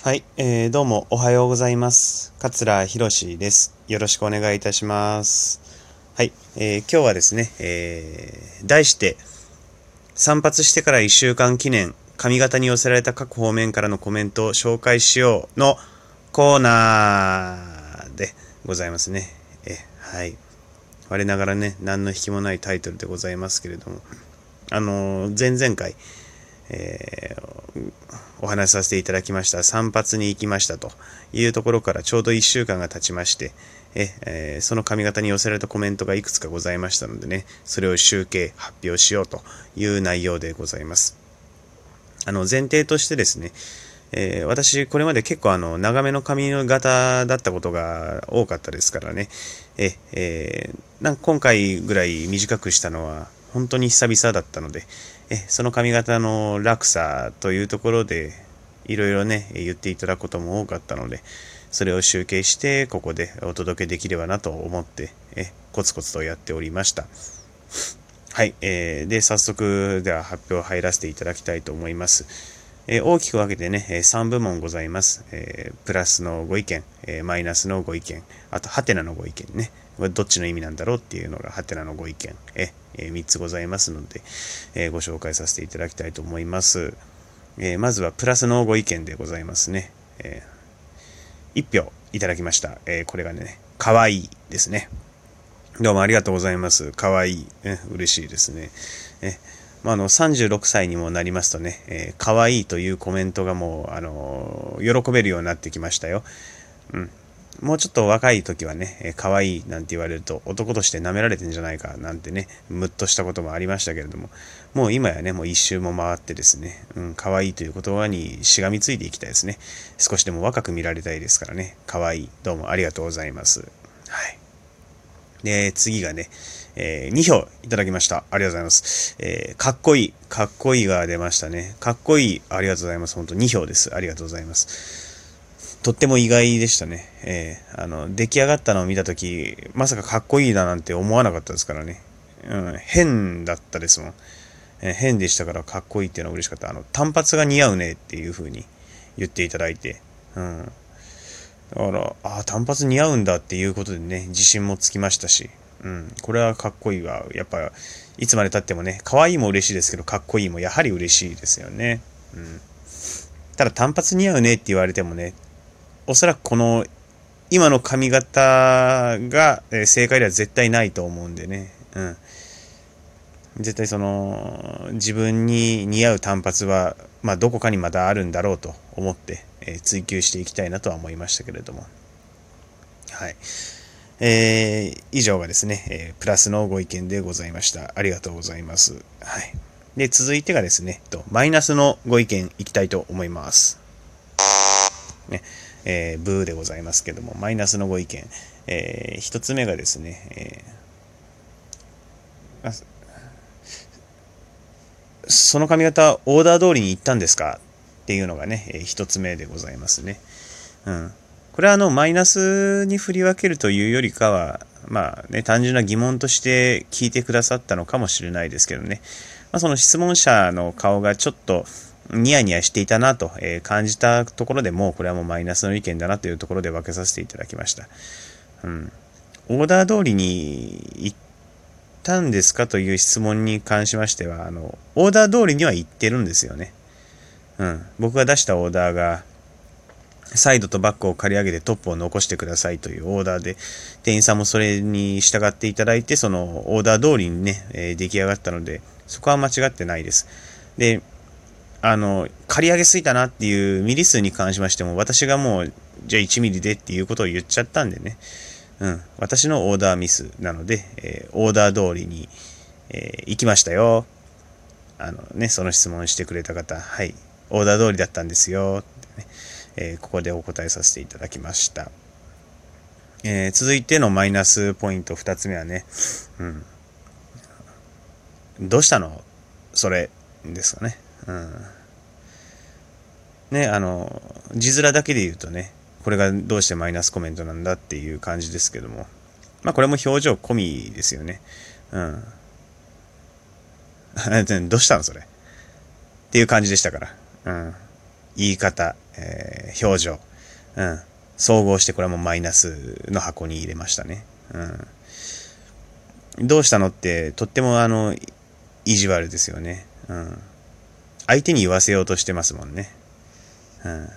はい、えー、どうもおはようございます。桂博志です。よろしくお願いいたします。はい、えー、今日はですね、えー、題して、散髪してから1週間記念、髪型に寄せられた各方面からのコメントを紹介しようのコーナーでございますね。えはい。我ながらね、何の引きもないタイトルでございますけれども、あのー前々回、えーお話しさせていただきました散髪に行きましたというところからちょうど1週間が経ちましてえ、えーその髪型に寄せられたコメントがいくつかございましたのでねそれを集計発表しようという内容でございますあの前提としてですねえー私、これまで結構あの、長めの髪型だったことが多かったですからね。え、えーなんか今回ぐらい短くしたのは、本当に久々だったので、え、その髪型の落差というところで、いろいろね、言っていただくことも多かったので、それを集計して、ここでお届けできればなと思って、え、コツコツとやっておりました。はい、えーで、早速、では発表入らせていただきたいと思います。え大きく分けてね、3部門ございます。えプラスのご意見、えマイナスのご意見、あと、ハテナのご意見ね。どっちの意味なんだろうっていうのが、ハテナのご意見、え3つございますので、えご紹介させていただきたいと思います。えまずは、プラスのご意見でございますね。え1票いただきました。えこれがね、かわいいですね。どうもありがとうございます。かわいい。え嬉しいですね。えまあ、の36歳にもなりますとね、えー、かわいというコメントがもう、あの喜べるようになってきましたよ。うん。もうちょっと若い時はね、えー、かわいなんて言われると男として舐められてんじゃないかなんてね、ムッとしたこともありましたけれども、もう今やね、もう一周も回ってですね、うん、かわいという言葉にしがみついていきたいですね。少しでも若く見られたいですからね、かわいい。どうもありがとうございます。はい。で、次がね、えー2票いただきました。ありがとうございます。えーかっこいい。かっこいいが出ましたね。かっこいい。ありがとうございます。本当2票です。ありがとうございます。とっても意外でしたね。えーあの、出来上がったのを見たとき、まさかかっこいいだなんて思わなかったですからね。うん、変だったですもん。えー変でしたからかっこいいっていうのは嬉しかった。あの、単発が似合うねっていう風に言っていただいて。うん。だから、ああ、単発似合うんだっていうことでね、自信もつきましたし、うん、これはかっこいいわ。やっぱ、いつまで経ってもね、可愛いも嬉しいですけど、かっこいいもやはり嬉しいですよね。うん。ただ、単発似合うねって言われてもね、おそらくこの、今の髪型が、え正解では絶対ないと思うんでね、うん。絶対その、自分に似合う単発は、まあ、どこかにまだあるんだろうと思って、え追求していきたいなとは思いましたけれども。はい。えー以上がですね、えープラスのご意見でございました。ありがとうございます。はい。で、続いてがですね、とマイナスのご意見いきたいと思います。ね、えーブーでございますけども、マイナスのご意見。えー一つ目がですね、えーその髪型、オーダー通りに行ったんですか？っていうのがね、えー一つ目でございますね。うん。これはあの、マイナスに振り分けるというよりかは、まあね、単純な疑問として聞いてくださったのかもしれないですけどね。まあ、その質問者の顔がちょっとニヤニヤしていたなと、え感じたところでもう、これはもうマイナスの意見だなというところで分けさせていただきました。うん。オーダー通りに行ったんですかという質問に関しましては、あの、オーダー通りには行ってるんですよね。うん。僕が出したオーダーが、サイドとバックを刈り上げてトップを残してくださいというオーダーで、店員さんもそれに従っていただいて、そのオーダー通りにね、えー出来上がったので、そこは間違ってないです。で、あの、刈り上げすぎたなっていうミリ数に関しましても、私がもう、じゃあ1ミリでっていうことを言っちゃったんでね、うん、私のオーダーミスなので、えーオーダー通りに、えー行きましたよ。あのね、その質問してくれた方、はい、オーダー通りだったんですよ、ね。えーここでお答えさせていただきました。えー続いてのマイナスポイント2つ目はね、うん。どうしたの？それですかね。うん。ね、あの、字面だけで言うとね、これがどうしてマイナスコメントなんだっていう感じですけども。まあこれも表情込みですよね。うん。どうしたのそれ？っていう感じでしたから。うん。言い方、えー、表情、うん。総合してこれもマイナスの箱に入れましたね。うん。どうしたのって、とってもあの、意地悪ですよね。うん。相手に言わせようとしてますもんね。うん。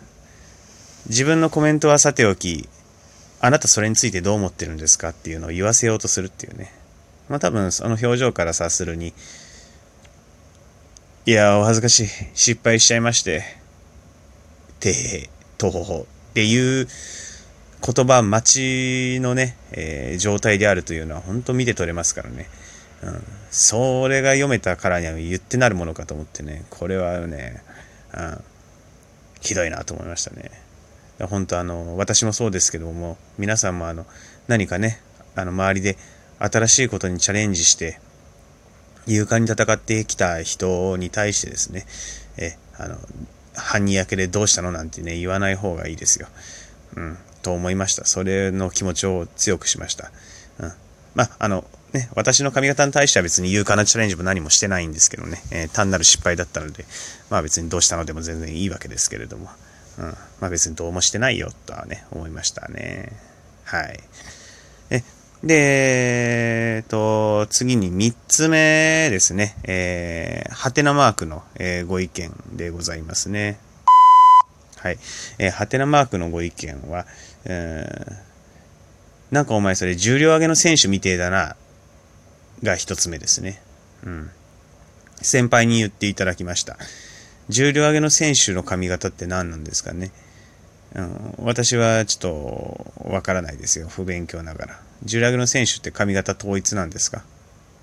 自分のコメントはさておき、あなたそれについてどう思ってるんですかっていうのを言わせようとするっていうね。まあ多分その表情から察するに、いや、お恥ずかしい。失敗しちゃいまして。てへ、とほほ。っていう言葉待ちのね、えー、状態であるというのは本当見て取れますからね。うん。それが読めたからには言ってなるものかと思ってね、これはね、うん、ひどいなと思いましたね。本当あの、私もそうですけども、皆さんもあの、何かね、あの、周りで新しいことにチャレンジして、勇敢に戦ってきた人に対してですね、え、あの、半に焼けでどうしたのなんてね、言わない方がいいですよ。うん、と思いました。それの気持ちを強くしました。うん。まあ、あの、ね、私の髪型に対しては別に勇敢なチャレンジも何もしてないんですけどね、えー、単なる失敗だったので、まあ別にどうしたのでも全然いいわけですけれども、うん、まあ別にどうもしてないよとはね、思いましたね。はい。え、で、えっと、次に3つ目ですね。えー、ハテナマークの、えー、ご意見でございますね。はい。えー、ハテナマークのご意見は、えー、なんかお前それ重量上げの選手みてえだな、が1つ目ですね。うん。先輩に言っていただきました。重量上げの選手の髪型って何なんですかね。うん、私はちょっとわからないですよ。不勉強ながら。ジュラグの選手って髪型統一なんですか？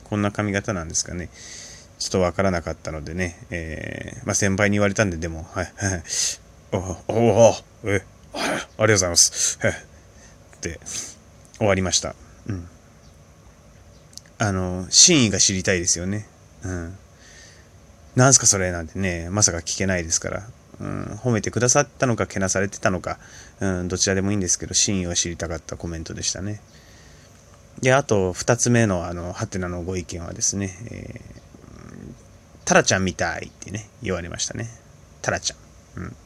こんな髪型なんですかね？ちょっとわからなかったのでね、えー、まあ、先輩に言われたんで、でも、はい、はい、おおおえ、ありがとうございます。はい、って終わりました。うん。あの、真意が知りたいですよね。うん。なんすかそれ？なんてね、まさか聞けないですから。うん、褒めてくださったのか、けなされてたのか、うん、どちらでもいいんですけど、真意を知りたかったコメントでしたね。で、あと、二つ目の、あの、ハテナのご意見はですね、えー、タラちゃんみたいってね、言われましたね。タラちゃん。うん。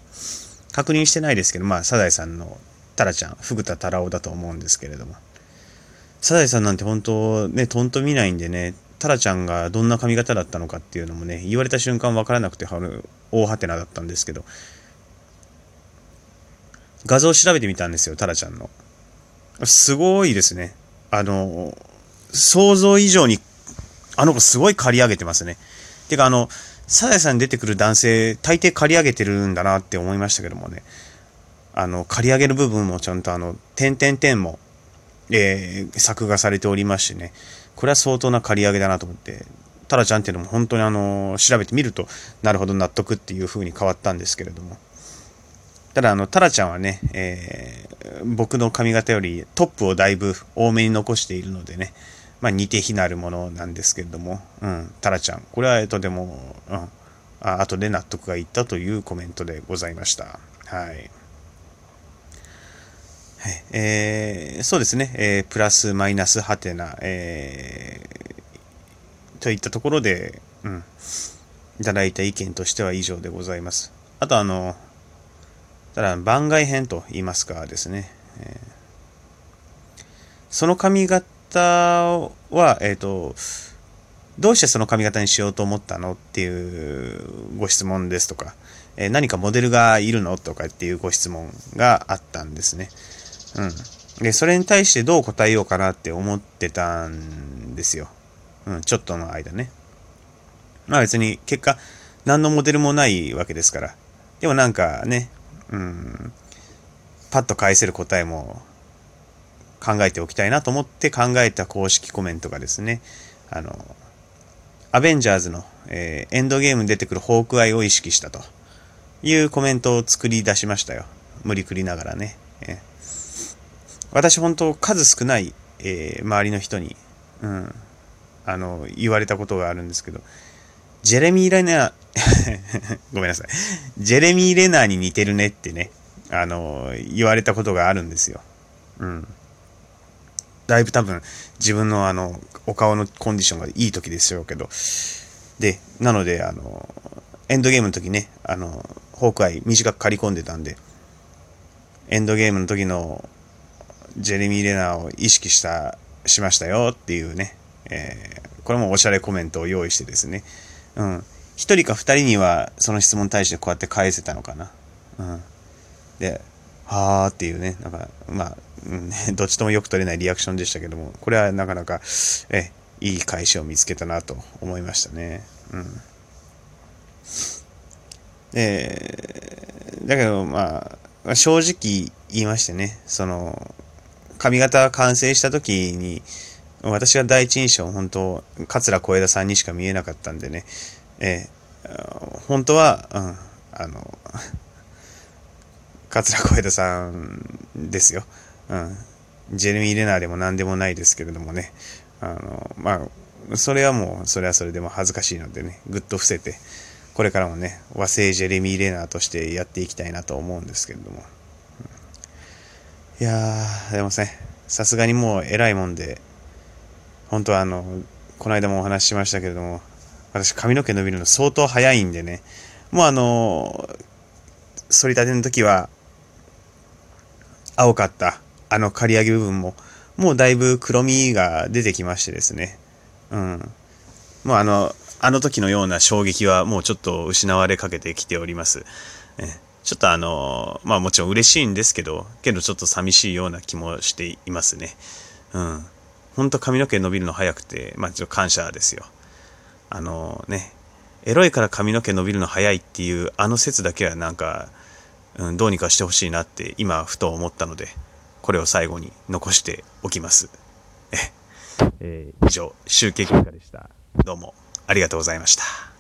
確認してないですけど、まあ、サザエさんのタラちゃん、フグタタラオだと思うんですけれども。サザエさんなんて本当ね、とんと見ないんでね、タラちゃんがどんな髪型だったのかっていうのもね、言われた瞬間わからなくて、大ハテナだったんですけど、画像を調べてみたんですよ、タラちゃんの。すごいですね。あの、想像以上に、あの子すごい刈り上げてますね。てか、あの、サザエさんに出てくる男性、大抵刈り上げてるんだなって思いましたけどもね。あの、刈り上げる部分もちゃんとあの、点々点も、えー、作画されておりますしね。これは相当な刈り上げだなと思って。タラちゃんっていうのも本当にあの、調べてみると、なるほど納得っていう風に変わったんですけれども。ただ、あの、タラちゃんはね、えー、僕の髪型よりトップをだいぶ多めに残しているのでね、まあ、似て非なるものなんですけれども、うん、タラちゃん。これは、と、でも、うん、あ後で納得がいったというコメントでございました。はい。はい、えー、そうですね、えー、プラス、マイナス、ハテナ、えー、といったところで、うん、いただいた意見としては以上でございます。あと、あの、ただ番外編と言いますかですね、えー、その髪型は、えっ、ー、と、どうしてその髪型にしようと思ったのっていうご質問ですとか、えー、何かモデルがいるのとかっていうご質問があったんですね。うん。で、それに対してどう答えようかなって思ってたんですよ。うん、ちょっとの間ね。まあ別に結果、何のモデルもないわけですから。でもなんかね、うん、パッと返せる答えも考えておきたいなと思って考えた公式コメントがですね、あの、アベンジャーズの、えー、エンドゲームに出てくるホークアイを意識したというコメントを作り出しましたよ。無理くりながらね。えー、私本当数少ない、えー、周りの人に、うん、あの、言われたことがあるんですけど、ジェレミー・レナーごめんなさい。ジェレミー・レナーに似てるねってね、あの、言われたことがあるんですよ。うん。だいぶ多分、自分のあの、お顔のコンディションがいい時でしょうけど。で、なので、あの、エンドゲームの時ね、あの、ホークアイ短く刈り込んでたんで、エンドゲームの時のジェレミー・レナーを意識した、しましたよっていうね、えー、これもおしゃれコメントを用意してですね、うん。一人か二人にはその質問に対してこうやって返せたのかな。うん。で、はーっていうね、なんか、まあ、うん、どっちともよく取れないリアクションでしたけども、これはなかなか、え、いい返しを見つけたなと思いましたね。うん。えー、だけど、まあ、正直言いましてね、その、髪型完成した時に、私が第一印象、本当、桂小枝さんにしか見えなかったんでね、えー、本当は、うん、あの、桂小枝さんですよ。うん。ジェレミー・レナーでも何でもないですけれどもね。あの、まあ、それはもう、それはそれでも恥ずかしいのでね、ぐっと伏せて、これからもね、和製ジェレミー・レナーとしてやっていきたいなと思うんですけれども。いやー、でもね、さすがにもう偉いもんで、本当はあの、この間もお話ししましたけれども、私髪の毛伸びるの相当早いんでね、もうあの、反り立ての時は、青かったあの刈り上げ部分も、もうだいぶ黒みが出てきましてですね。うん。もうあの、あの時のような衝撃はもうちょっと失われかけてきております。えちょっとあの、まあもちろん嬉しいんですけど、けどちょっと寂しいような気もしていますね。うん。ほんと髪の毛伸びるの早くて、まあちょっと感謝ですよ。あのね、エロいから髪の毛伸びるの早いっていうあの説だけはなんか、うん、どうにかしてほしいなって今ふと思ったので、これを最後に残しておきます。え、えー、以上、集計結果でした。どうもありがとうございました。